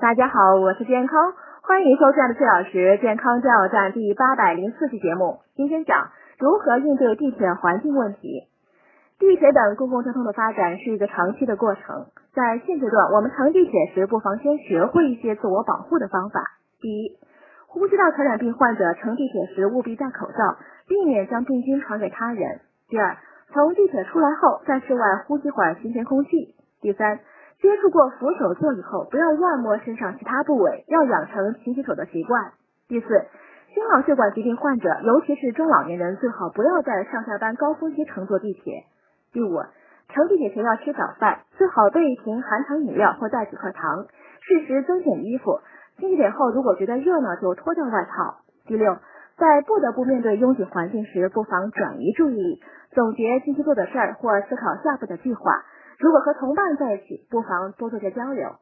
大家好，我是健康，欢迎收看的四小时健康加油站第八百零四期节目。今天讲如何应对地铁环境问题。地铁等公共交通的发展是一个长期的过程，在现阶段，我们乘地铁时不妨先学会一些自我保护的方法。第一，呼吸道传染病患者乘地铁时务必戴口罩，避免将病菌传给他人。第二，从地铁出来后，在室外呼吸会儿新鲜空气。第三。接触过扶手座椅后，不要乱摸身上其他部位，要养成勤洗手的习惯。第四，心脑血管疾病患者，尤其是中老年人，最好不要在上下班高峰期乘坐地铁。第五，乘地铁前要吃早饭，最好备一瓶含糖饮料或带几块糖，适时增减衣服。进地铁后，如果觉得热呢，就脱掉外套。第六，在不得不面对拥挤环境时，不妨转移注意力，总结近期做的事儿，或思考下步的计划。如果和同伴在一起，不妨多做些交流。